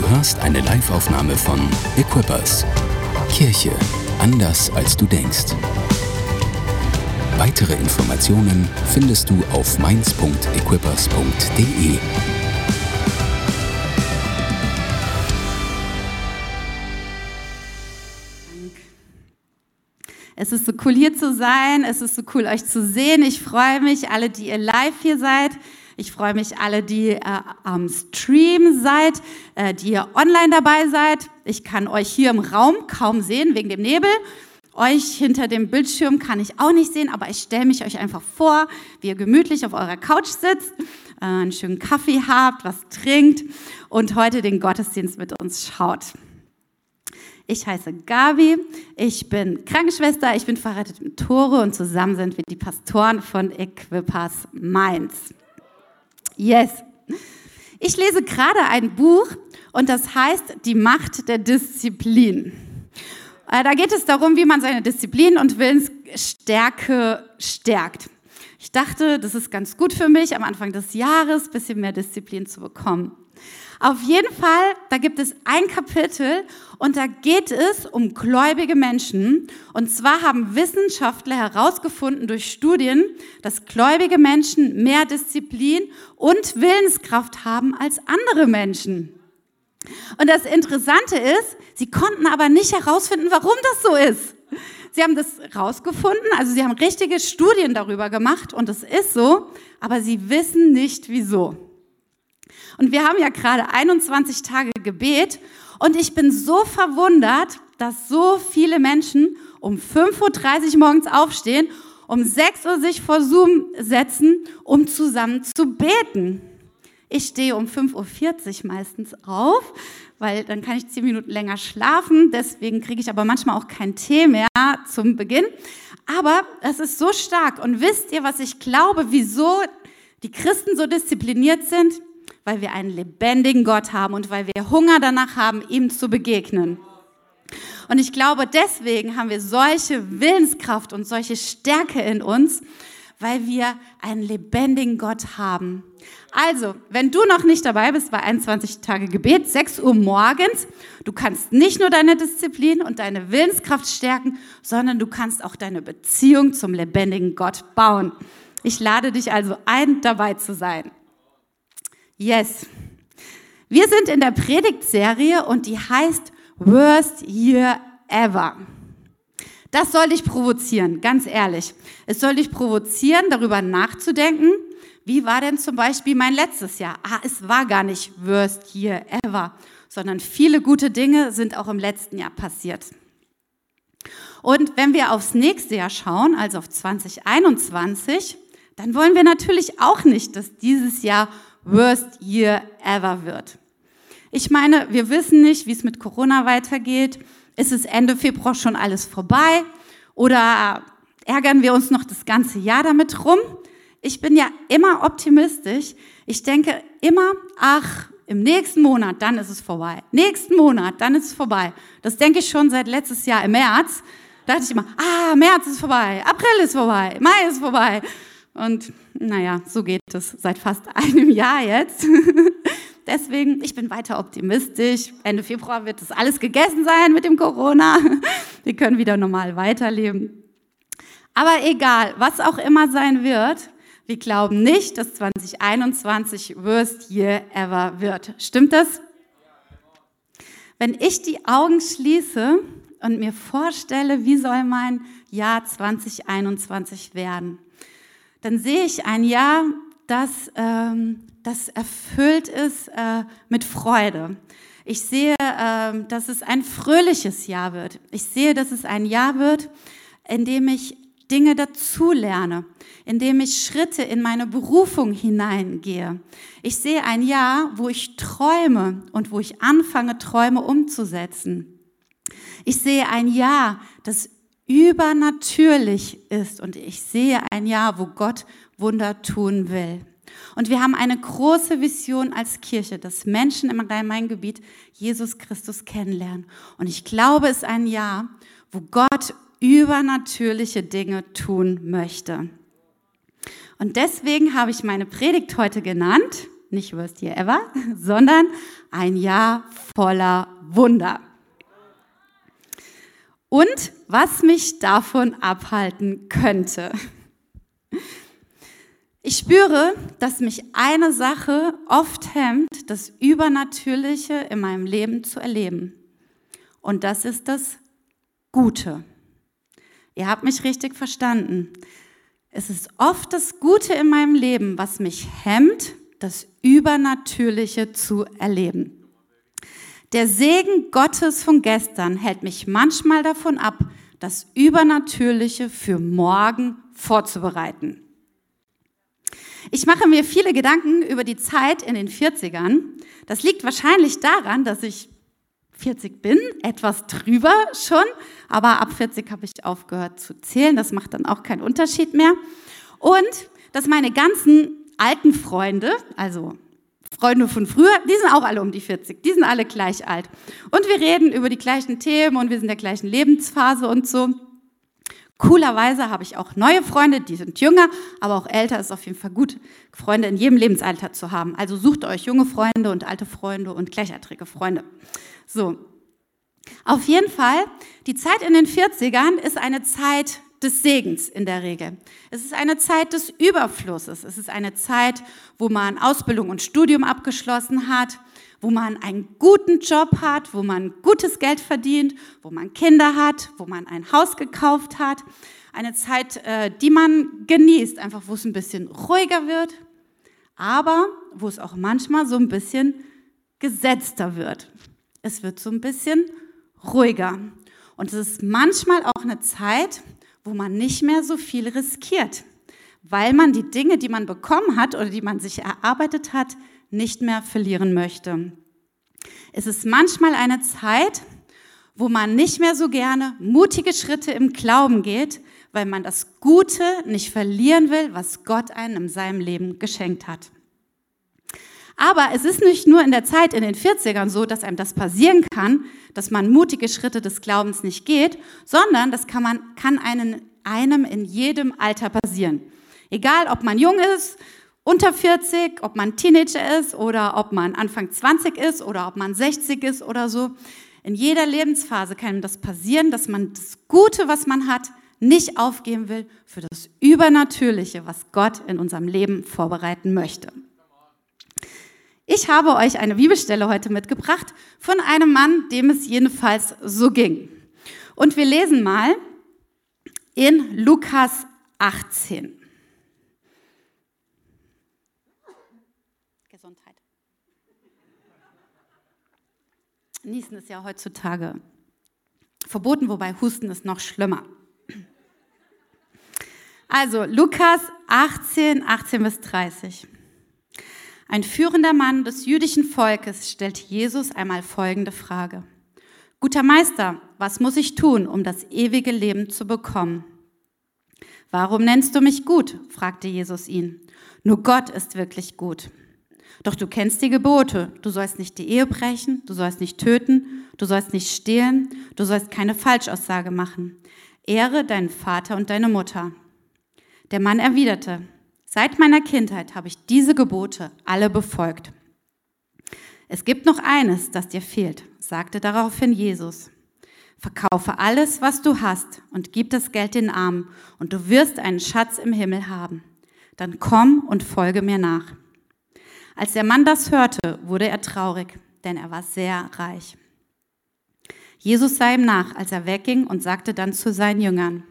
Du hörst eine Live-Aufnahme von Equippers. Kirche anders als du denkst. Weitere Informationen findest du auf mainz.equippers.de. Es ist so cool hier zu sein, es ist so cool euch zu sehen. Ich freue mich, alle, die ihr live hier seid. Ich freue mich alle, die äh, am Stream seid, äh, die ihr online dabei seid. Ich kann euch hier im Raum kaum sehen wegen dem Nebel. Euch hinter dem Bildschirm kann ich auch nicht sehen, aber ich stelle mich euch einfach vor, wie ihr gemütlich auf eurer Couch sitzt, äh, einen schönen Kaffee habt, was trinkt und heute den Gottesdienst mit uns schaut. Ich heiße Gabi, ich bin Krankenschwester, ich bin verheiratet mit Tore und zusammen sind wir die Pastoren von Equipas Mainz. Yes. Ich lese gerade ein Buch und das heißt Die Macht der Disziplin. Äh, da geht es darum, wie man seine Disziplin und Willensstärke stärkt. Ich dachte, das ist ganz gut für mich, am Anfang des Jahres ein bisschen mehr Disziplin zu bekommen. Auf jeden Fall, da gibt es ein Kapitel und da geht es um gläubige Menschen. Und zwar haben Wissenschaftler herausgefunden durch Studien, dass gläubige Menschen mehr Disziplin und Willenskraft haben als andere Menschen. Und das Interessante ist, sie konnten aber nicht herausfinden, warum das so ist. Sie haben das herausgefunden, also sie haben richtige Studien darüber gemacht und es ist so, aber sie wissen nicht wieso. Und wir haben ja gerade 21 Tage Gebet und ich bin so verwundert, dass so viele Menschen um 5.30 Uhr morgens aufstehen, um 6 Uhr sich vor Zoom setzen, um zusammen zu beten. Ich stehe um 5.40 Uhr meistens auf, weil dann kann ich 10 Minuten länger schlafen. Deswegen kriege ich aber manchmal auch keinen Tee mehr zum Beginn. Aber es ist so stark. Und wisst ihr, was ich glaube, wieso die Christen so diszipliniert sind? Weil wir einen lebendigen Gott haben und weil wir Hunger danach haben, ihm zu begegnen. Und ich glaube, deswegen haben wir solche Willenskraft und solche Stärke in uns, weil wir einen lebendigen Gott haben. Also, wenn du noch nicht dabei bist bei 21 Tage Gebet, 6 Uhr morgens, du kannst nicht nur deine Disziplin und deine Willenskraft stärken, sondern du kannst auch deine Beziehung zum lebendigen Gott bauen. Ich lade dich also ein, dabei zu sein. Yes. Wir sind in der Predigtserie und die heißt Worst Year Ever. Das soll dich provozieren, ganz ehrlich. Es soll dich provozieren, darüber nachzudenken, wie war denn zum Beispiel mein letztes Jahr? Ah, es war gar nicht Worst Year Ever, sondern viele gute Dinge sind auch im letzten Jahr passiert. Und wenn wir aufs nächste Jahr schauen, also auf 2021, dann wollen wir natürlich auch nicht, dass dieses Jahr worst year ever wird. Ich meine, wir wissen nicht, wie es mit Corona weitergeht. Ist es Ende Februar schon alles vorbei? Oder ärgern wir uns noch das ganze Jahr damit rum? Ich bin ja immer optimistisch. Ich denke immer, ach, im nächsten Monat, dann ist es vorbei. Nächsten Monat, dann ist es vorbei. Das denke ich schon seit letztes Jahr im März. Da dachte ich immer, ah, März ist vorbei, April ist vorbei, Mai ist vorbei. Und naja, so geht es seit fast einem Jahr jetzt. Deswegen, ich bin weiter optimistisch. Ende Februar wird das alles gegessen sein mit dem Corona. Wir können wieder normal weiterleben. Aber egal, was auch immer sein wird, wir glauben nicht, dass 2021 Worst Year Ever wird. Stimmt das? Wenn ich die Augen schließe und mir vorstelle, wie soll mein Jahr 2021 werden, dann sehe ich ein Jahr, das, ähm, das erfüllt ist äh, mit Freude. Ich sehe, äh, dass es ein fröhliches Jahr wird. Ich sehe, dass es ein Jahr wird, in dem ich Dinge dazulerne, in dem ich Schritte in meine Berufung hineingehe. Ich sehe ein Jahr, wo ich träume und wo ich anfange, Träume umzusetzen. Ich sehe ein Jahr, das übernatürlich ist. Und ich sehe ein Jahr, wo Gott Wunder tun will. Und wir haben eine große Vision als Kirche, dass Menschen im Rhein-Main-Gebiet Jesus Christus kennenlernen. Und ich glaube, es ist ein Jahr, wo Gott übernatürliche Dinge tun möchte. Und deswegen habe ich meine Predigt heute genannt, nicht Worst Year Ever, sondern ein Jahr voller Wunder. Und was mich davon abhalten könnte. Ich spüre, dass mich eine Sache oft hemmt, das Übernatürliche in meinem Leben zu erleben. Und das ist das Gute. Ihr habt mich richtig verstanden. Es ist oft das Gute in meinem Leben, was mich hemmt, das Übernatürliche zu erleben. Der Segen Gottes von gestern hält mich manchmal davon ab, das Übernatürliche für morgen vorzubereiten. Ich mache mir viele Gedanken über die Zeit in den 40ern. Das liegt wahrscheinlich daran, dass ich 40 bin, etwas drüber schon, aber ab 40 habe ich aufgehört zu zählen, das macht dann auch keinen Unterschied mehr. Und dass meine ganzen alten Freunde, also Freunde von früher, die sind auch alle um die 40, die sind alle gleich alt. Und wir reden über die gleichen Themen und wir sind in der gleichen Lebensphase und so. Coolerweise habe ich auch neue Freunde, die sind jünger, aber auch älter ist auf jeden Fall gut, Freunde in jedem Lebensalter zu haben. Also sucht euch junge Freunde und alte Freunde und gleichaltrige Freunde. So. Auf jeden Fall, die Zeit in den 40ern ist eine Zeit des Segens in der Regel. Es ist eine Zeit des Überflusses. Es ist eine Zeit, wo man Ausbildung und Studium abgeschlossen hat, wo man einen guten Job hat, wo man gutes Geld verdient, wo man Kinder hat, wo man ein Haus gekauft hat. Eine Zeit, äh, die man genießt, einfach wo es ein bisschen ruhiger wird, aber wo es auch manchmal so ein bisschen gesetzter wird. Es wird so ein bisschen ruhiger. Und es ist manchmal auch eine Zeit, wo man nicht mehr so viel riskiert, weil man die Dinge, die man bekommen hat oder die man sich erarbeitet hat, nicht mehr verlieren möchte. Es ist manchmal eine Zeit, wo man nicht mehr so gerne mutige Schritte im Glauben geht, weil man das Gute nicht verlieren will, was Gott einem in seinem Leben geschenkt hat. Aber es ist nicht nur in der Zeit in den 40ern so, dass einem das passieren kann, dass man mutige Schritte des Glaubens nicht geht, sondern das kann, man, kann einen, einem in jedem Alter passieren. Egal, ob man jung ist unter 40, ob man Teenager ist oder ob man Anfang 20 ist oder ob man 60 ist oder so. In jeder Lebensphase kann das passieren, dass man das Gute, was man hat, nicht aufgeben will für das Übernatürliche, was Gott in unserem Leben vorbereiten möchte. Ich habe euch eine Bibelstelle heute mitgebracht von einem Mann, dem es jedenfalls so ging. Und wir lesen mal in Lukas 18. Niesen ist ja heutzutage verboten, wobei Husten ist noch schlimmer. Also Lukas 18, 18 bis 30. Ein führender Mann des jüdischen Volkes stellt Jesus einmal folgende Frage. Guter Meister, was muss ich tun, um das ewige Leben zu bekommen? Warum nennst du mich gut? fragte Jesus ihn. Nur Gott ist wirklich gut. Doch du kennst die Gebote. Du sollst nicht die Ehe brechen, du sollst nicht töten, du sollst nicht stehlen, du sollst keine Falschaussage machen. Ehre deinen Vater und deine Mutter. Der Mann erwiderte, seit meiner Kindheit habe ich diese Gebote alle befolgt. Es gibt noch eines, das dir fehlt, sagte daraufhin Jesus. Verkaufe alles, was du hast und gib das Geld den Armen und du wirst einen Schatz im Himmel haben. Dann komm und folge mir nach. Als der Mann das hörte, wurde er traurig, denn er war sehr reich. Jesus sah ihm nach, als er wegging und sagte dann zu seinen Jüngern,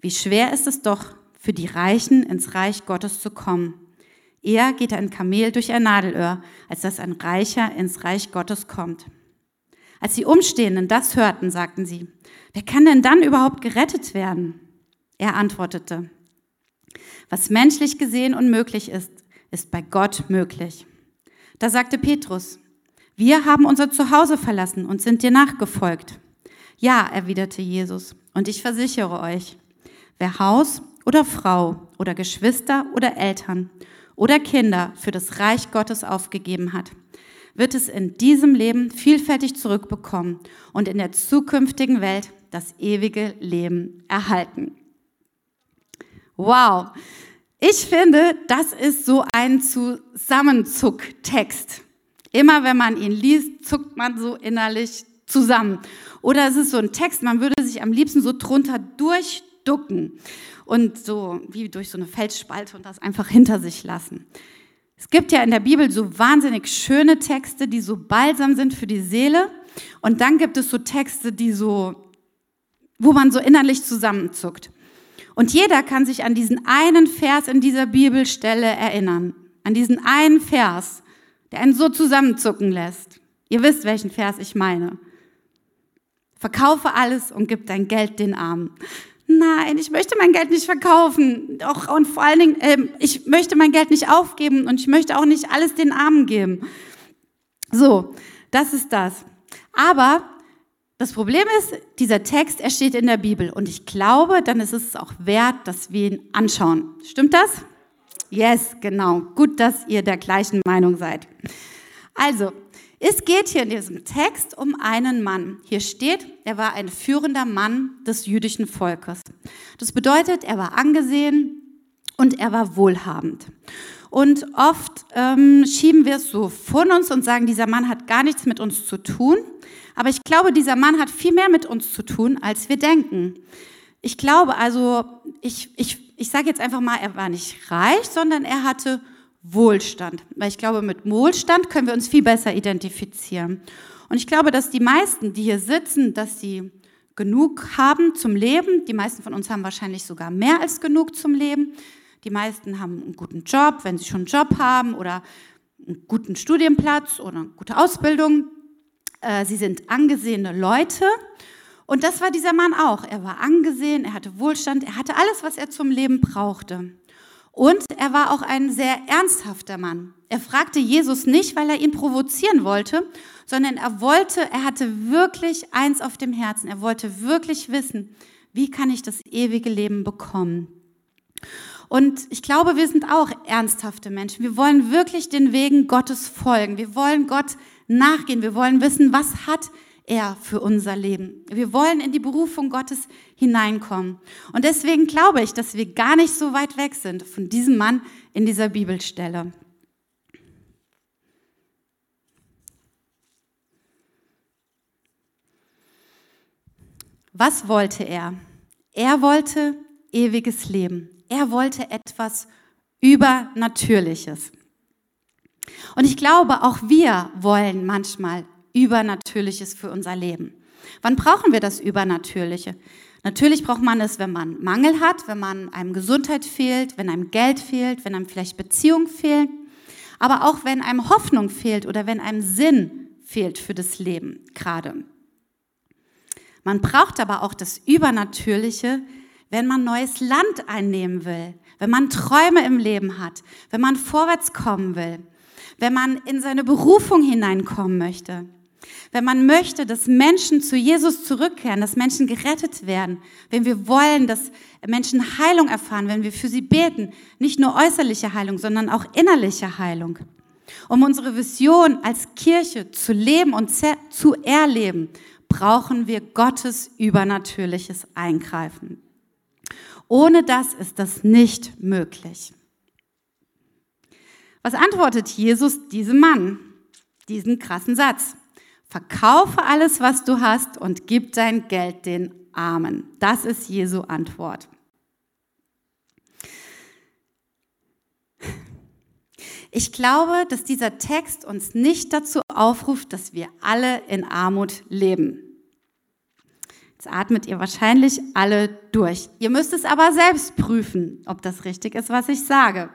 wie schwer ist es doch für die Reichen ins Reich Gottes zu kommen. Eher geht ein Kamel durch ein Nadelöhr, als dass ein Reicher ins Reich Gottes kommt. Als die Umstehenden das hörten, sagten sie, wer kann denn dann überhaupt gerettet werden? Er antwortete, was menschlich gesehen unmöglich ist, ist bei Gott möglich. Da sagte Petrus, wir haben unser Zuhause verlassen und sind dir nachgefolgt. Ja, erwiderte Jesus, und ich versichere euch, wer Haus oder Frau oder Geschwister oder Eltern oder Kinder für das Reich Gottes aufgegeben hat, wird es in diesem Leben vielfältig zurückbekommen und in der zukünftigen Welt das ewige Leben erhalten. Wow, Ich finde, das ist so ein Zusammenzucktext. Immer wenn man ihn liest, zuckt man so innerlich zusammen. Oder es ist so ein Text, man würde sich am liebsten so drunter durchducken und so wie durch so eine Felsspalte und das einfach hinter sich lassen. Es gibt ja in der Bibel so wahnsinnig schöne Texte, die so balsam sind für die Seele. Und dann gibt es so Texte, die so, wo man so innerlich zusammenzuckt. Und jeder kann sich an diesen einen Vers in dieser Bibelstelle erinnern. An diesen einen Vers, der einen so zusammenzucken lässt. Ihr wisst, welchen Vers ich meine. Verkaufe alles und gib dein Geld den Armen. Nein, ich möchte mein Geld nicht verkaufen. Doch, und vor allen Dingen, äh, ich möchte mein Geld nicht aufgeben und ich möchte auch nicht alles den Armen geben. So, das ist das. Aber das Problem ist, dieser Text, er steht in der Bibel und ich glaube, dann ist es auch wert, dass wir ihn anschauen. Stimmt das? Yes, genau. Gut, dass ihr der gleichen Meinung seid. Also, es geht hier in diesem Text um einen Mann. Hier steht, er war ein führender Mann des jüdischen Volkes. Das bedeutet, er war angesehen und er war wohlhabend. Und oft ähm, schieben wir es so von uns und sagen, dieser Mann hat gar nichts mit uns zu tun. Aber ich glaube, dieser Mann hat viel mehr mit uns zu tun, als wir denken. Ich glaube also, ich, ich, ich sage jetzt einfach mal, er war nicht reich, sondern er hatte Wohlstand. Weil ich glaube, mit Wohlstand können wir uns viel besser identifizieren. Und ich glaube, dass die meisten, die hier sitzen, dass sie genug haben zum Leben. Die meisten von uns haben wahrscheinlich sogar mehr als genug zum Leben. Die meisten haben einen guten Job, wenn sie schon einen Job haben oder einen guten Studienplatz oder eine gute Ausbildung. Äh, sie sind angesehene Leute. Und das war dieser Mann auch. Er war angesehen, er hatte Wohlstand, er hatte alles, was er zum Leben brauchte. Und er war auch ein sehr ernsthafter Mann. Er fragte Jesus nicht, weil er ihn provozieren wollte, sondern er wollte, er hatte wirklich eins auf dem Herzen. Er wollte wirklich wissen, wie kann ich das ewige Leben bekommen? Und ich glaube, wir sind auch ernsthafte Menschen. Wir wollen wirklich den Wegen Gottes folgen. Wir wollen Gott nachgehen. Wir wollen wissen, was hat er für unser Leben. Wir wollen in die Berufung Gottes hineinkommen. Und deswegen glaube ich, dass wir gar nicht so weit weg sind von diesem Mann in dieser Bibelstelle. Was wollte er? Er wollte ewiges Leben. Er wollte etwas Übernatürliches. Und ich glaube, auch wir wollen manchmal Übernatürliches für unser Leben. Wann brauchen wir das Übernatürliche? Natürlich braucht man es, wenn man Mangel hat, wenn man einem Gesundheit fehlt, wenn einem Geld fehlt, wenn einem vielleicht Beziehung fehlt, aber auch wenn einem Hoffnung fehlt oder wenn einem Sinn fehlt für das Leben gerade. Man braucht aber auch das Übernatürliche, wenn man neues Land einnehmen will, wenn man Träume im Leben hat, wenn man vorwärts kommen will, wenn man in seine Berufung hineinkommen möchte. Wenn man möchte, dass Menschen zu Jesus zurückkehren, dass Menschen gerettet werden, wenn wir wollen, dass Menschen Heilung erfahren, wenn wir für sie beten, nicht nur äußerliche Heilung, sondern auch innerliche Heilung. Um unsere Vision als Kirche zu leben und zu erleben, brauchen wir Gottes übernatürliches Eingreifen. Ohne das ist das nicht möglich. Was antwortet Jesus diesem Mann? Diesen krassen Satz. Verkaufe alles, was du hast und gib dein Geld den Armen. Das ist Jesu Antwort. Ich glaube, dass dieser Text uns nicht dazu aufruft, dass wir alle in Armut leben. Jetzt atmet ihr wahrscheinlich alle durch. Ihr müsst es aber selbst prüfen, ob das richtig ist, was ich sage.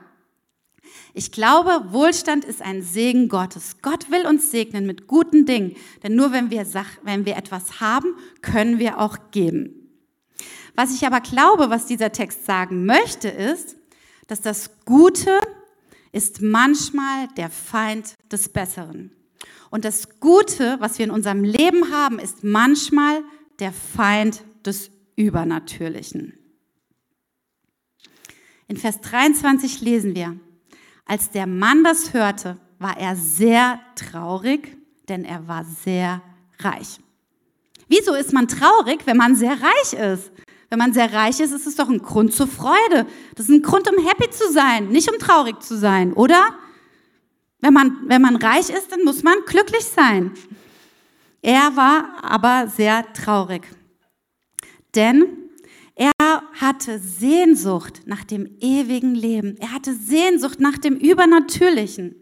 Ich glaube, Wohlstand ist ein Segen Gottes. Gott will uns segnen mit guten Dingen, denn nur wenn wir, wenn wir etwas haben, können wir auch geben. Was ich aber glaube, was dieser Text sagen möchte, ist, dass das Gute ist manchmal der Feind des Besseren. Und das Gute, was wir in unserem Leben haben, ist manchmal der Feind des Übernatürlichen. In Vers 23 lesen wir, als der Mann das hörte, war er sehr traurig, denn er war sehr reich. Wieso ist man traurig, wenn man sehr reich ist? Wenn man sehr reich ist, ist es doch ein Grund zur Freude. Das ist ein Grund, um happy zu sein, nicht um traurig zu sein, oder? Wenn man, wenn man reich ist, dann muss man glücklich sein. Er war aber sehr traurig, denn hatte Sehnsucht nach dem ewigen Leben. Er hatte Sehnsucht nach dem Übernatürlichen.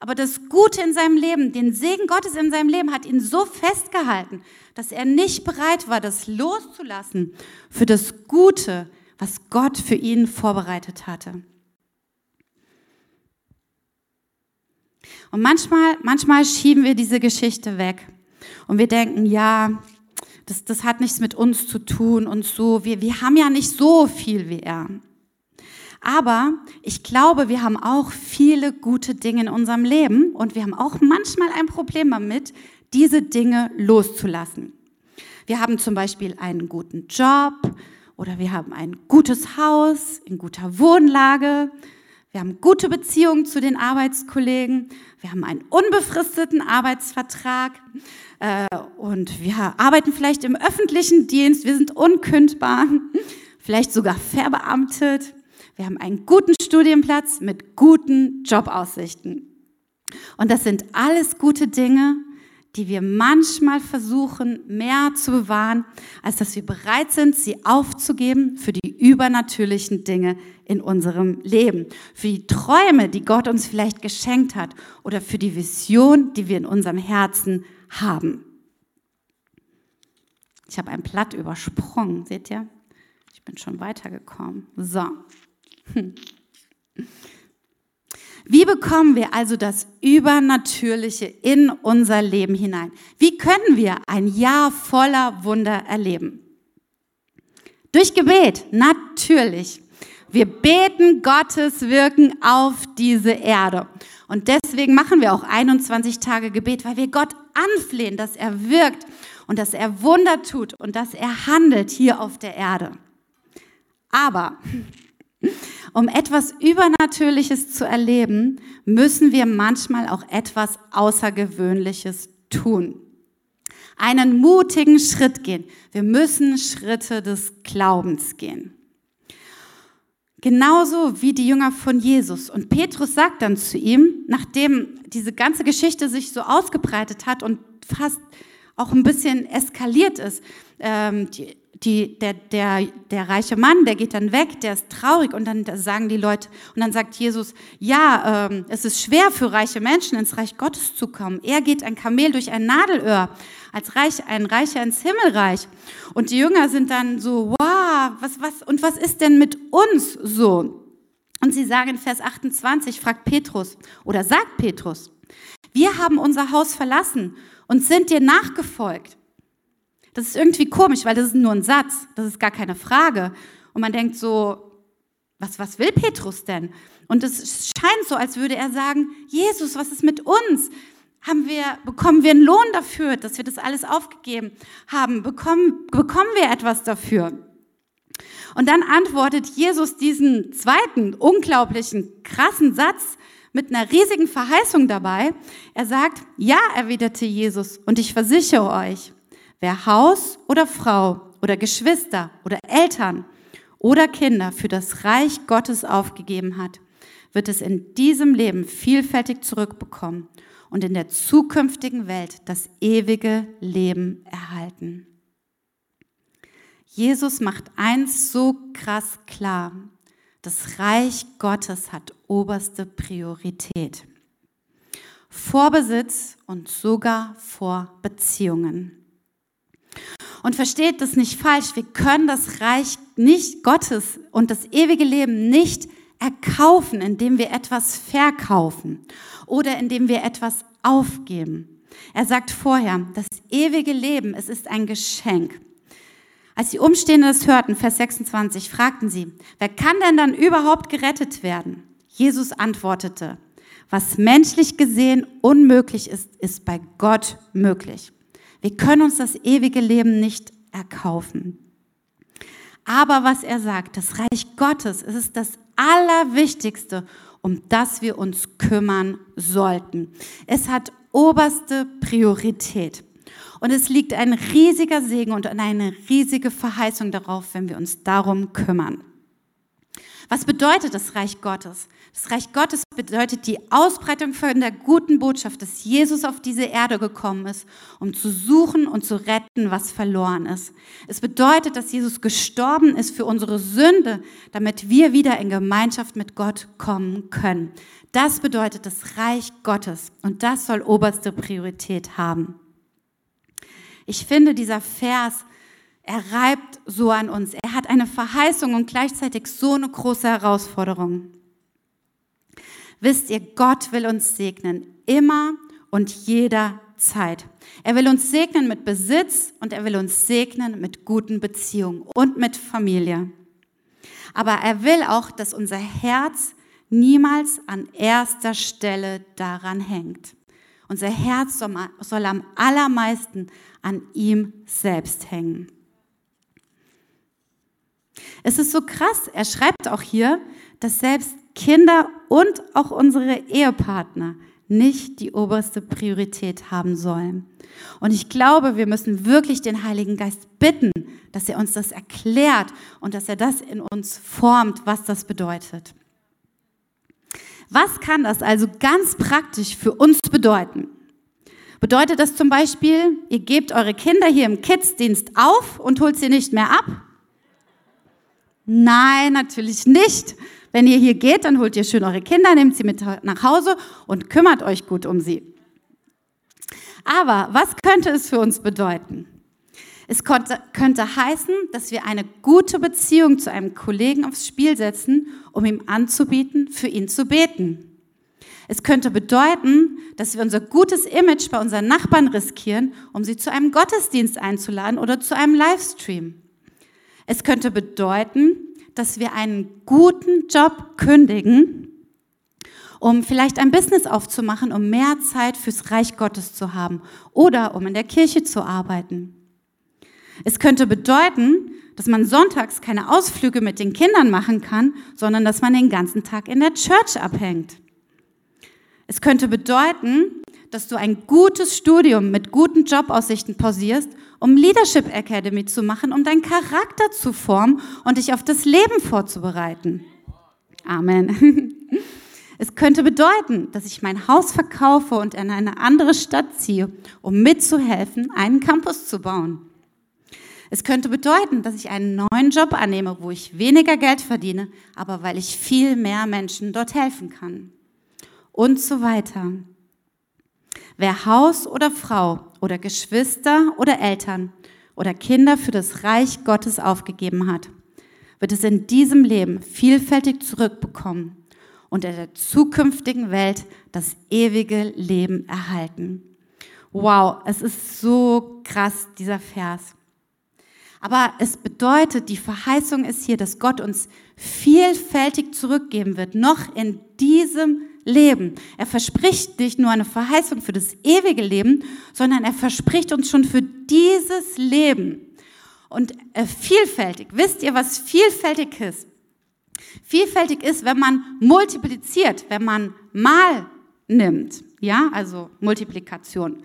Aber das Gute in seinem Leben, den Segen Gottes in seinem Leben hat ihn so festgehalten, dass er nicht bereit war, das loszulassen für das Gute, was Gott für ihn vorbereitet hatte. Und manchmal, manchmal schieben wir diese Geschichte weg und wir denken, ja, das, das hat nichts mit uns zu tun und so, wir, wir haben ja nicht so viel wie er. Aber ich glaube, wir haben auch viele gute Dinge in unserem Leben und wir haben auch manchmal ein Problem damit, diese Dinge loszulassen. Wir haben zum Beispiel einen guten Job oder wir haben ein gutes Haus in guter Wohnlage. Wir haben gute Beziehungen zu den Arbeitskollegen. Wir haben einen unbefristeten Arbeitsvertrag. Äh, und wir arbeiten vielleicht im öffentlichen Dienst. Wir sind unkündbar, vielleicht sogar verbeamtet. Wir haben einen guten Studienplatz mit guten Jobaussichten. Und das sind alles gute Dinge, die wir manchmal versuchen mehr zu bewahren, als dass wir bereit sind, sie aufzugeben für die übernatürlichen Dinge in unserem Leben, für die Träume, die Gott uns vielleicht geschenkt hat oder für die Vision, die wir in unserem Herzen haben. Ich habe ein Blatt übersprungen, seht ihr? Ich bin schon weitergekommen. So. Wie bekommen wir also das Übernatürliche in unser Leben hinein? Wie können wir ein Jahr voller Wunder erleben? Durch Gebet, natürlich. Wir beten Gottes Wirken auf diese Erde. Und deswegen machen wir auch 21 Tage Gebet, weil wir Gott anflehen, dass er wirkt und dass er Wunder tut und dass er handelt hier auf der Erde. Aber um etwas Übernatürliches zu erleben, müssen wir manchmal auch etwas Außergewöhnliches tun. Einen mutigen Schritt gehen. Wir müssen Schritte des Glaubens gehen. Genauso wie die Jünger von Jesus. Und Petrus sagt dann zu ihm, nachdem diese ganze Geschichte sich so ausgebreitet hat und fast auch ein bisschen eskaliert ist, ähm, die, die, der, der, der reiche Mann, der geht dann weg, der ist traurig und dann sagen die Leute, und dann sagt Jesus, ja, ähm, es ist schwer für reiche Menschen ins Reich Gottes zu kommen. Er geht ein Kamel durch ein Nadelöhr, als Reich, ein Reicher ins Himmelreich. Und die Jünger sind dann so, wow, was, was, und was ist denn mit uns so? Und sie sagen in Vers 28, fragt Petrus, oder sagt Petrus, wir haben unser Haus verlassen und sind dir nachgefolgt. Das ist irgendwie komisch, weil das ist nur ein Satz, das ist gar keine Frage. Und man denkt so, was, was will Petrus denn? Und es scheint so, als würde er sagen, Jesus, was ist mit uns? Haben wir, bekommen wir einen Lohn dafür, dass wir das alles aufgegeben haben? Bekommen, bekommen wir etwas dafür? Und dann antwortet Jesus diesen zweiten unglaublichen, krassen Satz mit einer riesigen Verheißung dabei. Er sagt, ja, erwiderte Jesus, und ich versichere euch, Wer Haus oder Frau oder Geschwister oder Eltern oder Kinder für das Reich Gottes aufgegeben hat, wird es in diesem Leben vielfältig zurückbekommen und in der zukünftigen Welt das ewige Leben erhalten. Jesus macht eins so krass klar. Das Reich Gottes hat oberste Priorität. Vor Besitz und sogar vor Beziehungen. Und versteht das nicht falsch, wir können das Reich nicht Gottes und das ewige Leben nicht erkaufen, indem wir etwas verkaufen oder indem wir etwas aufgeben. Er sagt vorher, das ewige Leben, es ist ein Geschenk. Als die Umstehenden das hörten, Vers 26, fragten sie, wer kann denn dann überhaupt gerettet werden? Jesus antwortete, was menschlich gesehen unmöglich ist, ist bei Gott möglich. Wir können uns das ewige Leben nicht erkaufen. Aber was er sagt, das Reich Gottes, es ist das Allerwichtigste, um das wir uns kümmern sollten. Es hat oberste Priorität. Und es liegt ein riesiger Segen und eine riesige Verheißung darauf, wenn wir uns darum kümmern. Was bedeutet das Reich Gottes? Das Reich Gottes bedeutet die Ausbreitung von der guten Botschaft, dass Jesus auf diese Erde gekommen ist, um zu suchen und zu retten, was verloren ist. Es bedeutet, dass Jesus gestorben ist für unsere Sünde, damit wir wieder in Gemeinschaft mit Gott kommen können. Das bedeutet das Reich Gottes und das soll oberste Priorität haben. Ich finde, dieser Vers er reibt so an uns. Er hat eine Verheißung und gleichzeitig so eine große Herausforderung. Wisst ihr, Gott will uns segnen, immer und jederzeit. Er will uns segnen mit Besitz und er will uns segnen mit guten Beziehungen und mit Familie. Aber er will auch, dass unser Herz niemals an erster Stelle daran hängt. Unser Herz soll, am allermeisten an ihm selbst hängen. Es ist so krass, er schreibt auch hier, dass selbst Kinder und auch unsere Ehepartner nicht die oberste Priorität haben sollen. Und ich glaube, wir müssen wirklich den Heiligen Geist bitten, dass er uns das erklärt und dass er das in uns formt, was das bedeutet. Was kann das also ganz praktisch für uns bedeuten? Bedeutet das zum Beispiel, ihr gebt eure Kinder hier im Kids-Dienst auf und holt sie nicht mehr ab? Nein, natürlich nicht. Wenn ihr hier geht, dann holt ihr schön eure Kinder, nehmt sie mit nach Hause und kümmert euch gut um sie. Aber was könnte es für uns bedeuten? Es könnte heißen, dass wir eine gute Beziehung zu einem Kollegen aufs Spiel setzen, um ihm anzubieten, für ihn zu beten. Es könnte bedeuten, dass wir unser gutes Image bei unseren Nachbarn riskieren, um sie zu einem Gottesdienst einzuladen oder zu einem Livestream. Es könnte bedeuten, dass wir einen guten Job kündigen, um vielleicht ein Business aufzumachen, um mehr Zeit fürs Reich Gottes zu haben oder um in der Kirche zu arbeiten. Es könnte bedeuten, dass man sonntags keine Ausflüge mit den Kindern machen kann, sondern dass man den ganzen Tag in der Church abhängt. Es könnte bedeuten, dass du ein gutes Studium mit guten Jobaussichten pausierst um Leadership Academy zu machen, um deinen Charakter zu formen und dich auf das Leben vorzubereiten. Amen. Es könnte bedeuten, dass ich mein Haus verkaufe und in eine andere Stadt ziehe, um mitzuhelfen, einen Campus zu bauen. Es könnte bedeuten, dass ich einen neuen Job annehme, wo ich weniger Geld verdiene, aber weil ich viel mehr Menschen dort helfen kann. Und so weiter. Wer Haus oder Frau oder Geschwister oder Eltern oder Kinder für das Reich Gottes aufgegeben hat, wird es in diesem Leben vielfältig zurückbekommen und in der zukünftigen Welt das ewige Leben erhalten. Wow, es ist so krass, dieser Vers. Aber es bedeutet, die Verheißung ist hier, dass Gott uns vielfältig zurückgeben wird, noch in diesem Leben. Er verspricht nicht nur eine Verheißung für das ewige Leben, sondern er verspricht uns schon für dieses Leben. Und äh, vielfältig, wisst ihr, was vielfältig ist? Vielfältig ist, wenn man multipliziert, wenn man mal nimmt. Ja, also Multiplikation.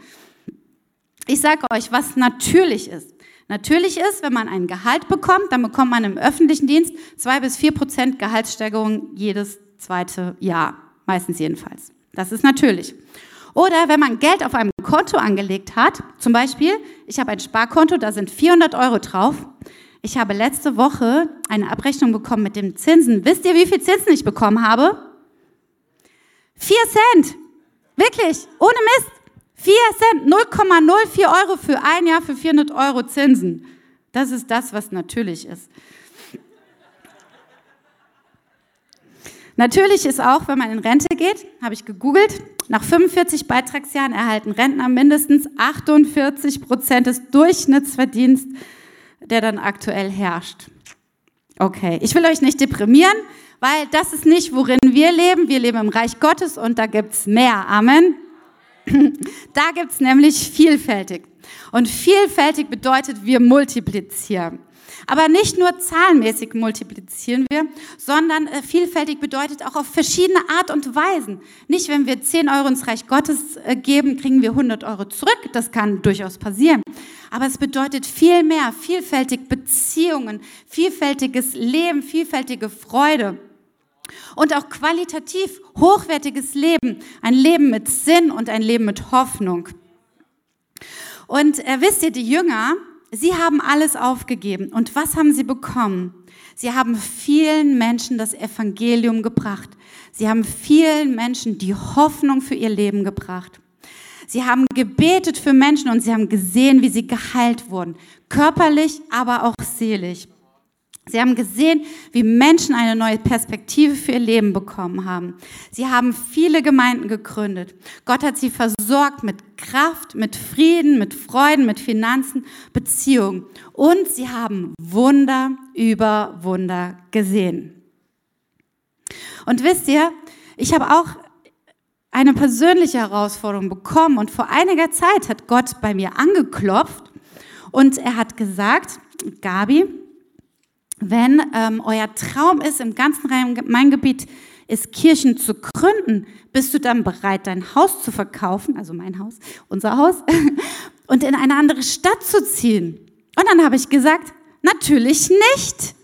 Ich sage euch, was natürlich ist. Natürlich ist, wenn man ein Gehalt bekommt, dann bekommt man im öffentlichen Dienst zwei bis vier Prozent Gehaltssteigerung jedes zweite Jahr. Meistens jedenfalls. Das ist natürlich. Oder wenn man Geld auf einem Konto angelegt hat, zum Beispiel, ich habe ein Sparkonto, da sind 400 Euro drauf. Ich habe letzte Woche eine Abrechnung bekommen mit dem Zinsen. Wisst ihr, wie viel Zinsen ich bekommen habe? Vier Cent. Wirklich, ohne Mist. Vier Cent, 0,04 Euro für ein Jahr für 400 Euro Zinsen. Das ist das, was natürlich ist. Natürlich ist auch, wenn man in Rente geht, habe ich gegoogelt, nach 45 Beitragsjahren erhalten Rentner mindestens 48 Prozent des Durchschnittsverdienstes, der dann aktuell herrscht. Okay, ich will euch nicht deprimieren, weil das ist nicht, worin wir leben. Wir leben im Reich Gottes und da gibt's mehr. Amen. Da gibt's nämlich vielfältig. Und vielfältig bedeutet, wir multiplizieren. Aber nicht nur zahlenmäßig multiplizieren wir, sondern äh, vielfältig bedeutet auch auf verschiedene Art und Weisen. Nicht, wenn wir 10 Euro ins Reich Gottes äh, geben, kriegen wir 100 Euro zurück. Das kann durchaus passieren. Aber es bedeutet viel mehr, vielfältig Beziehungen, vielfältiges Leben, vielfältige Freude. Und auch qualitativ hochwertiges Leben, ein Leben mit Sinn und ein Leben mit Hoffnung. Und äh, wisst ihr, die Jünger, sie haben alles aufgegeben. Und was haben sie bekommen? Sie haben vielen Menschen das Evangelium gebracht. Sie haben vielen Menschen die Hoffnung für ihr Leben gebracht. Sie haben gebetet für Menschen und sie haben gesehen, wie sie geheilt wurden. Körperlich, aber auch seelisch. Sie haben gesehen, wie Menschen eine neue Perspektive für ihr Leben bekommen haben. Sie haben viele Gemeinden gegründet. Gott hat sie versorgt mit Kraft, mit Frieden, mit Freuden, mit Finanzen, Beziehungen. Und sie haben Wunder über Wunder gesehen. Und wisst ihr, ich habe auch eine persönliche Herausforderung bekommen und vor einiger Zeit hat Gott bei mir angeklopft und er hat gesagt, Gabi, wenn ähm, euer Traum ist, im ganzen Rhein-Main-Gebiet ist Kirchen zu gründen, bist du dann bereit, dein Haus zu verkaufen, also mein Haus, unser Haus, und in eine andere Stadt zu ziehen? Und dann habe ich gesagt, natürlich nicht.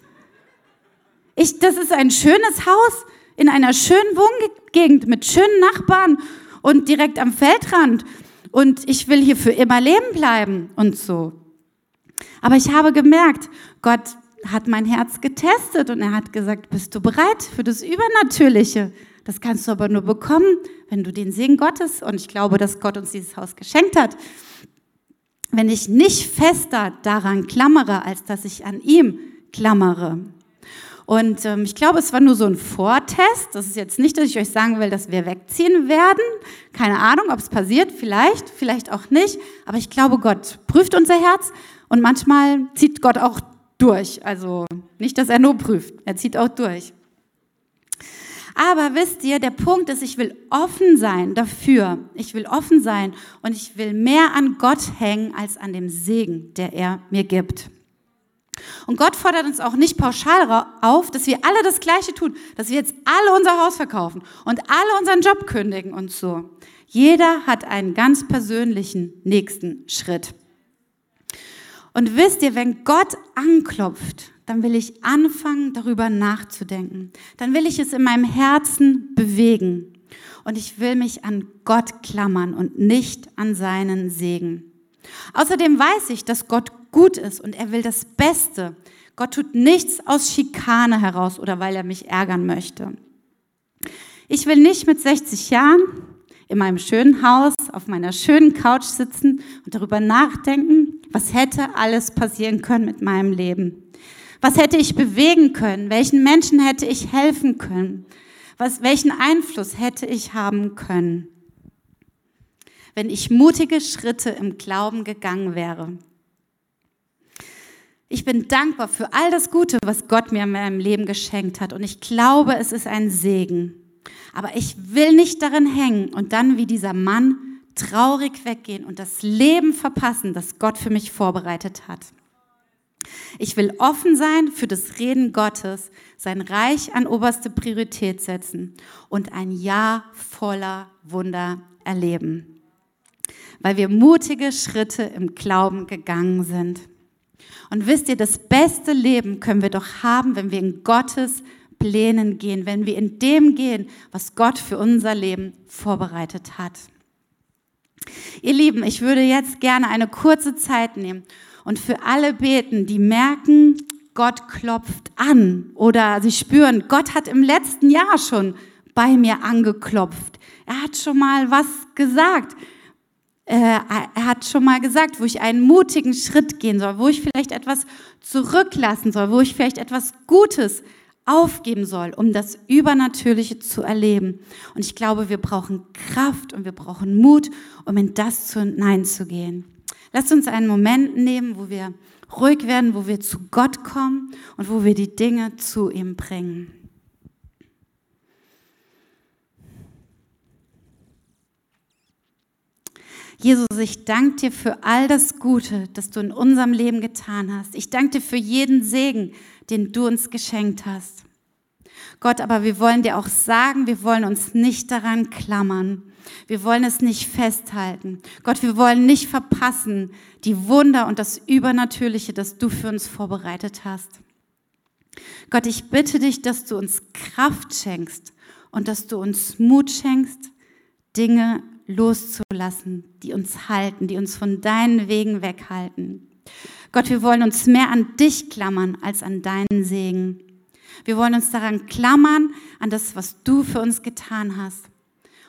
Ich, das ist ein schönes Haus in einer schönen Wohngegend mit schönen Nachbarn und direkt am Feldrand. Und ich will hier für immer leben bleiben und so. Aber ich habe gemerkt, Gott hat mein Herz getestet und er hat gesagt, bist du bereit für das Übernatürliche? Das kannst du aber nur bekommen, wenn du den Segen Gottes, und ich glaube, dass Gott uns dieses Haus geschenkt hat, wenn ich nicht fester daran klammere, als dass ich an ihm klammere. Und ähm, ich glaube, es war nur so ein Vortest. Das ist jetzt nicht, dass ich euch sagen will, dass wir wegziehen werden. Keine Ahnung, ob es passiert. Vielleicht, vielleicht auch nicht. Aber ich glaube, Gott prüft unser Herz. Und manchmal zieht Gott auch durch. Also nicht, dass er nur prüft, er zieht auch durch. Aber wisst ihr, der Punkt ist, ich will offen sein dafür. Ich will offen sein und ich will mehr an Gott hängen als an dem Segen, der er mir gibt. Und Gott fordert uns auch nicht pauschal auf, dass wir alle das Gleiche tun, dass wir jetzt alle unser Haus verkaufen und alle unseren Job kündigen und so. Jeder hat einen ganz persönlichen nächsten Schritt. Und wisst ihr, wenn Gott anklopft, dann will ich anfangen, darüber nachzudenken. Dann will ich es in meinem Herzen bewegen. Und ich will mich an Gott klammern und nicht an seinen Segen. Außerdem weiß ich, dass Gott gut ist und er will das Beste. Gott tut nichts aus Schikane heraus oder weil er mich ärgern möchte. Ich will nicht mit 60 Jahren in meinem schönen Haus auf meiner schönen Couch sitzen und darüber nachdenken, was hätte alles passieren können mit meinem Leben? Was hätte ich bewegen können? Welchen Menschen hätte ich helfen können? Was, welchen Einfluss hätte ich haben können? Wenn ich mutige Schritte im Glauben gegangen wäre. Ich bin dankbar für all das Gute, was Gott mir in meinem Leben geschenkt hat. Und ich glaube, es ist ein Segen. Aber ich will nicht darin hängen und dann wie dieser Mann traurig weggehen und das Leben verpassen, das Gott für mich vorbereitet hat. Ich will offen sein für das Reden Gottes, sein Reich an oberste Priorität setzen und ein Jahr voller Wunder erleben, weil wir mutige Schritte im Glauben gegangen sind. Und wisst ihr, das beste Leben können wir doch haben, wenn wir in Gottes Plänen gehen, wenn wir in dem gehen, was Gott für unser Leben vorbereitet hat. Ihr Lieben, ich würde jetzt gerne eine kurze Zeit nehmen und für alle beten, die merken, Gott klopft an oder sie spüren, Gott hat im letzten Jahr schon bei mir angeklopft. Er hat schon mal was gesagt. Äh, er hat schon mal gesagt, wo ich einen mutigen Schritt gehen soll, wo ich vielleicht etwas zurücklassen soll, wo ich vielleicht etwas Gutes aufgeben soll, um das Übernatürliche zu erleben. Und ich glaube, wir brauchen Kraft und wir brauchen Mut, um in das hineinzugehen. Lasst uns einen Moment nehmen, wo wir ruhig werden, wo wir zu Gott kommen und wo wir die Dinge zu ihm bringen. Jesus, ich danke dir für all das Gute, das du in unserem Leben getan hast. Ich danke dir für jeden Segen, den du uns geschenkt hast. Gott, aber wir wollen dir auch sagen, wir wollen uns nicht daran klammern. Wir wollen es nicht festhalten. Gott, wir wollen nicht verpassen die Wunder und das Übernatürliche, das du für uns vorbereitet hast. Gott, ich bitte dich, dass du uns Kraft schenkst und dass du uns Mut schenkst, Dinge loszulassen, die uns halten, die uns von deinen Wegen weghalten. Gott, wir wollen uns mehr an dich klammern als an deinen Segen. Wir wollen uns daran klammern, an das, was du für uns getan hast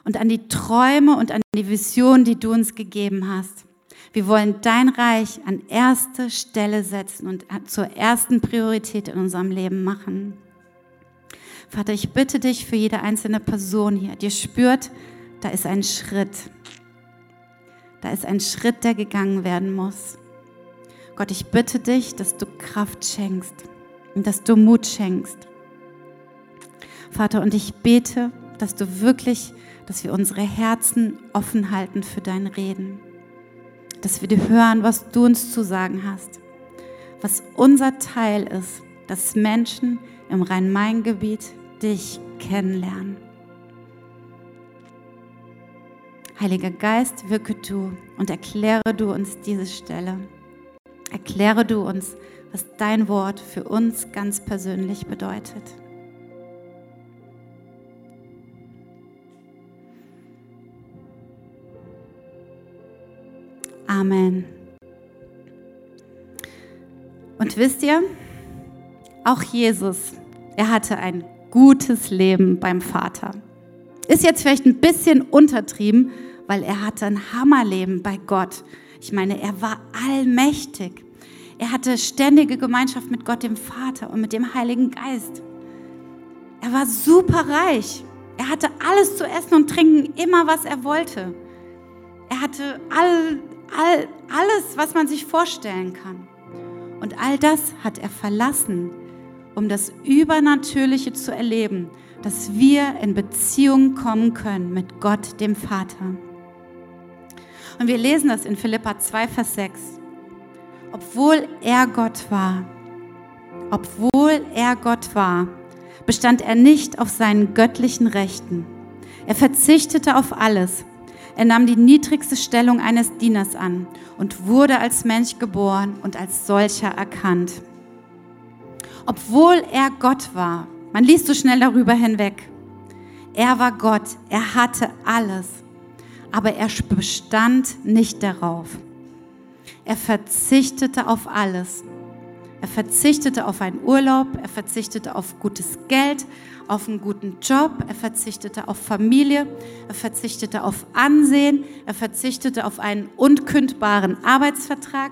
und an die Träume und an die Vision, die du uns gegeben hast. Wir wollen dein Reich an erste Stelle setzen und zur ersten Priorität in unserem Leben machen. Vater, ich bitte dich für jede einzelne Person hier, die spürt, da ist ein Schritt. Da ist ein Schritt, der gegangen werden muss. Gott, ich bitte dich, dass du Kraft schenkst und dass du Mut schenkst. Vater, und ich bete, dass du wirklich, dass wir unsere Herzen offen halten für dein Reden. Dass wir dir hören, was du uns zu sagen hast. Was unser Teil ist, dass Menschen im Rhein-Main-Gebiet dich kennenlernen. Heiliger Geist, wirke du und erkläre du uns diese Stelle. Erkläre du uns, was dein Wort für uns ganz persönlich bedeutet. Amen. Und wisst ihr, auch Jesus, er hatte ein gutes Leben beim Vater. Ist jetzt vielleicht ein bisschen untertrieben, weil er hatte ein Hammerleben bei Gott. Ich meine, er war allmächtig. Er hatte ständige Gemeinschaft mit Gott, dem Vater und mit dem Heiligen Geist. Er war super reich. Er hatte alles zu essen und trinken, immer was er wollte. Er hatte all, all, alles, was man sich vorstellen kann. Und all das hat er verlassen, um das Übernatürliche zu erleben, dass wir in Beziehung kommen können mit Gott, dem Vater. Und wir lesen das in Philippa 2, Vers 6. Obwohl er Gott war, obwohl er Gott war, bestand er nicht auf seinen göttlichen Rechten. Er verzichtete auf alles. Er nahm die niedrigste Stellung eines Dieners an und wurde als Mensch geboren und als solcher erkannt. Obwohl er Gott war, man liest so schnell darüber hinweg. Er war Gott, er hatte alles, aber er bestand nicht darauf. Er verzichtete auf alles. Er verzichtete auf einen Urlaub, er verzichtete auf gutes Geld, auf einen guten Job, er verzichtete auf Familie, er verzichtete auf Ansehen, er verzichtete auf einen unkündbaren Arbeitsvertrag,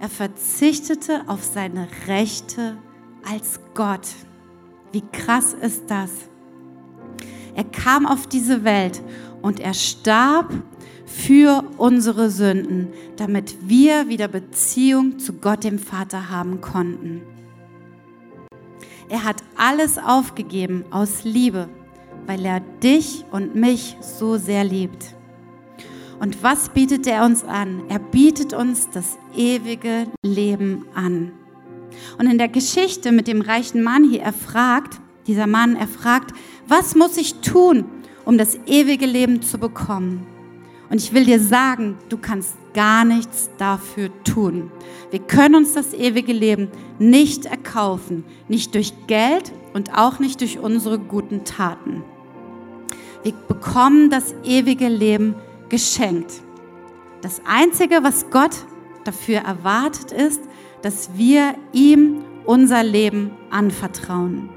er verzichtete auf seine Rechte als Gott. Wie krass ist das? Er kam auf diese Welt und er starb für unsere Sünden, damit wir wieder Beziehung zu Gott dem Vater haben konnten. Er hat alles aufgegeben aus Liebe, weil er dich und mich so sehr liebt. Und was bietet er uns an? Er bietet uns das ewige Leben an. Und in der Geschichte mit dem reichen Mann hier, er fragt, dieser Mann, er fragt, was muss ich tun, um das ewige Leben zu bekommen? Und ich will dir sagen, du kannst gar nichts dafür tun. Wir können uns das ewige Leben nicht erkaufen, nicht durch Geld und auch nicht durch unsere guten Taten. Wir bekommen das ewige Leben geschenkt. Das Einzige, was Gott dafür erwartet, ist, dass wir ihm unser Leben anvertrauen.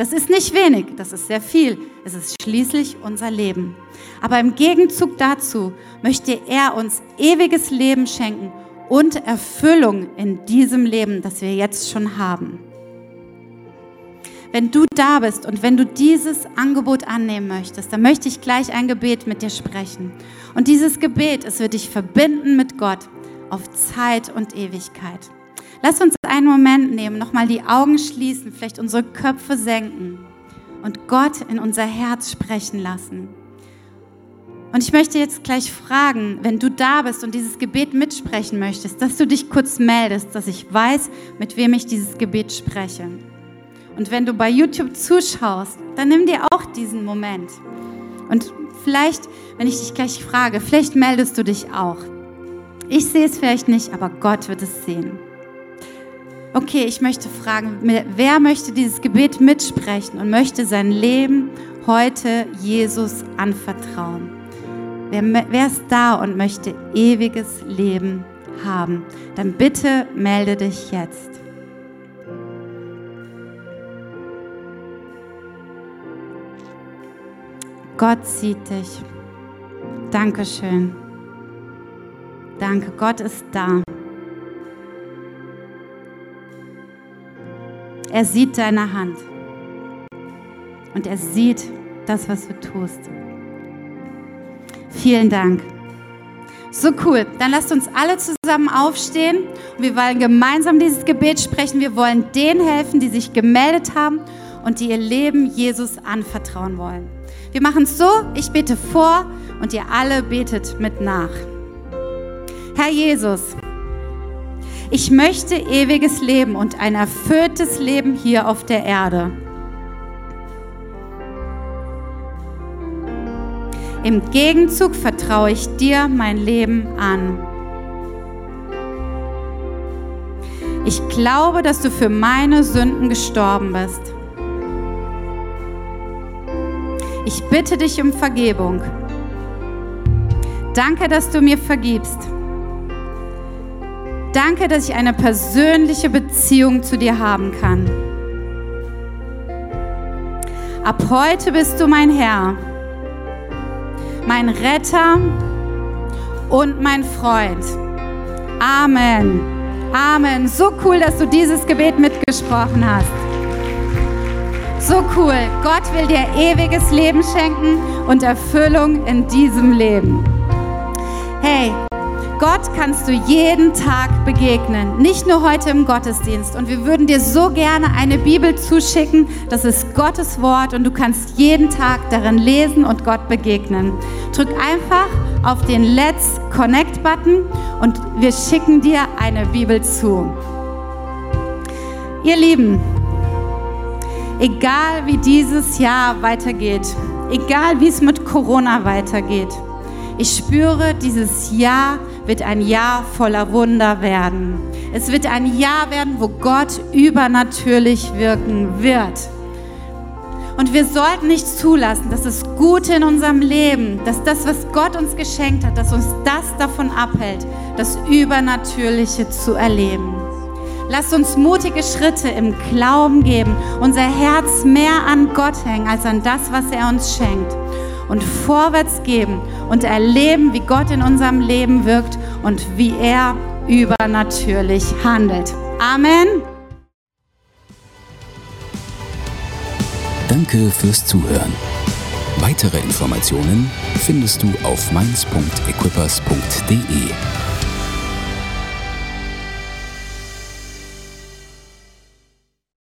Das ist nicht wenig, das ist sehr viel. Es ist schließlich unser Leben. Aber im Gegenzug dazu möchte er uns ewiges Leben schenken und Erfüllung in diesem Leben, das wir jetzt schon haben. Wenn du da bist und wenn du dieses Angebot annehmen möchtest, dann möchte ich gleich ein Gebet mit dir sprechen. Und dieses Gebet, es wird dich verbinden mit Gott auf Zeit und Ewigkeit. Lass uns einen Moment nehmen, nochmal die Augen schließen, vielleicht unsere Köpfe senken und Gott in unser Herz sprechen lassen. Und ich möchte jetzt gleich fragen, wenn du da bist und dieses Gebet mitsprechen möchtest, dass du dich kurz meldest, dass ich weiß, mit wem ich dieses Gebet spreche. Und wenn du bei YouTube zuschaust, dann nimm dir auch diesen Moment. Und vielleicht, wenn ich dich gleich frage, vielleicht meldest du dich auch. Ich sehe es vielleicht nicht, aber Gott wird es sehen. Okay, ich möchte fragen, wer möchte dieses Gebet mitsprechen und möchte sein Leben heute Jesus anvertrauen? Wer, wer ist da und möchte ewiges Leben haben? Dann bitte melde dich jetzt. Gott sieht dich. Dankeschön. Danke, Gott ist da. Er sieht deine Hand. Und er sieht das, was du tust. Vielen Dank. So cool. Dann lasst uns alle zusammen aufstehen. Und wir wollen gemeinsam dieses Gebet sprechen. Wir wollen denen helfen, die sich gemeldet haben und die ihr Leben Jesus anvertrauen wollen. Wir machen es so, ich bete vor und ihr alle betet mit nach. Herr Jesus, ich möchte ewiges Leben und ein erfülltes Leben hier auf der Erde. Im Gegenzug vertraue ich dir mein Leben an. Ich glaube, dass du für meine Sünden gestorben bist. Ich bitte dich um Vergebung. Danke, dass du mir vergibst. Danke, dass ich eine persönliche Beziehung zu dir haben kann. Ab heute bist du mein Herr mein Retter und mein Freund. Amen. Amen. So cool, dass du dieses Gebet mitgesprochen hast. So cool. Gott will dir ewiges Leben schenken und Erfüllung in diesem Leben. Hey, Gott kannst du jeden Tag begegnen, nicht nur heute im Gottesdienst. Und wir würden dir so gerne eine Bibel zuschicken. Das ist Gottes Wort und du kannst jeden Tag darin lesen und Gott begegnen. Drück einfach auf den Let's Connect Button und wir schicken dir eine Bibel zu. Ihr Lieben, egal wie dieses Jahr weitergeht, egal wie es mit Corona weitergeht, ich spüre, dieses Jahr wird ein Jahr voller Wunder werden. Es wird ein Jahr werden, wo Gott übernatürlich wirken wird. Und wir sollten nicht zulassen, dass das Gute in unserem Leben, dass das, was Gott uns geschenkt hat, dass uns das davon abhält, das Übernatürliche zu erleben. Lasst uns mutige Schritte im Glauben geben, unser Herz mehr an Gott hängen als an das, was er uns schenkt und vorwärts geben und erleben, wie Gott in unserem Leben wirkt und wie er übernatürlich handelt. Amen. Danke fürs Zuhören. Weitere Informationen findest du auf mainz.equippers.de.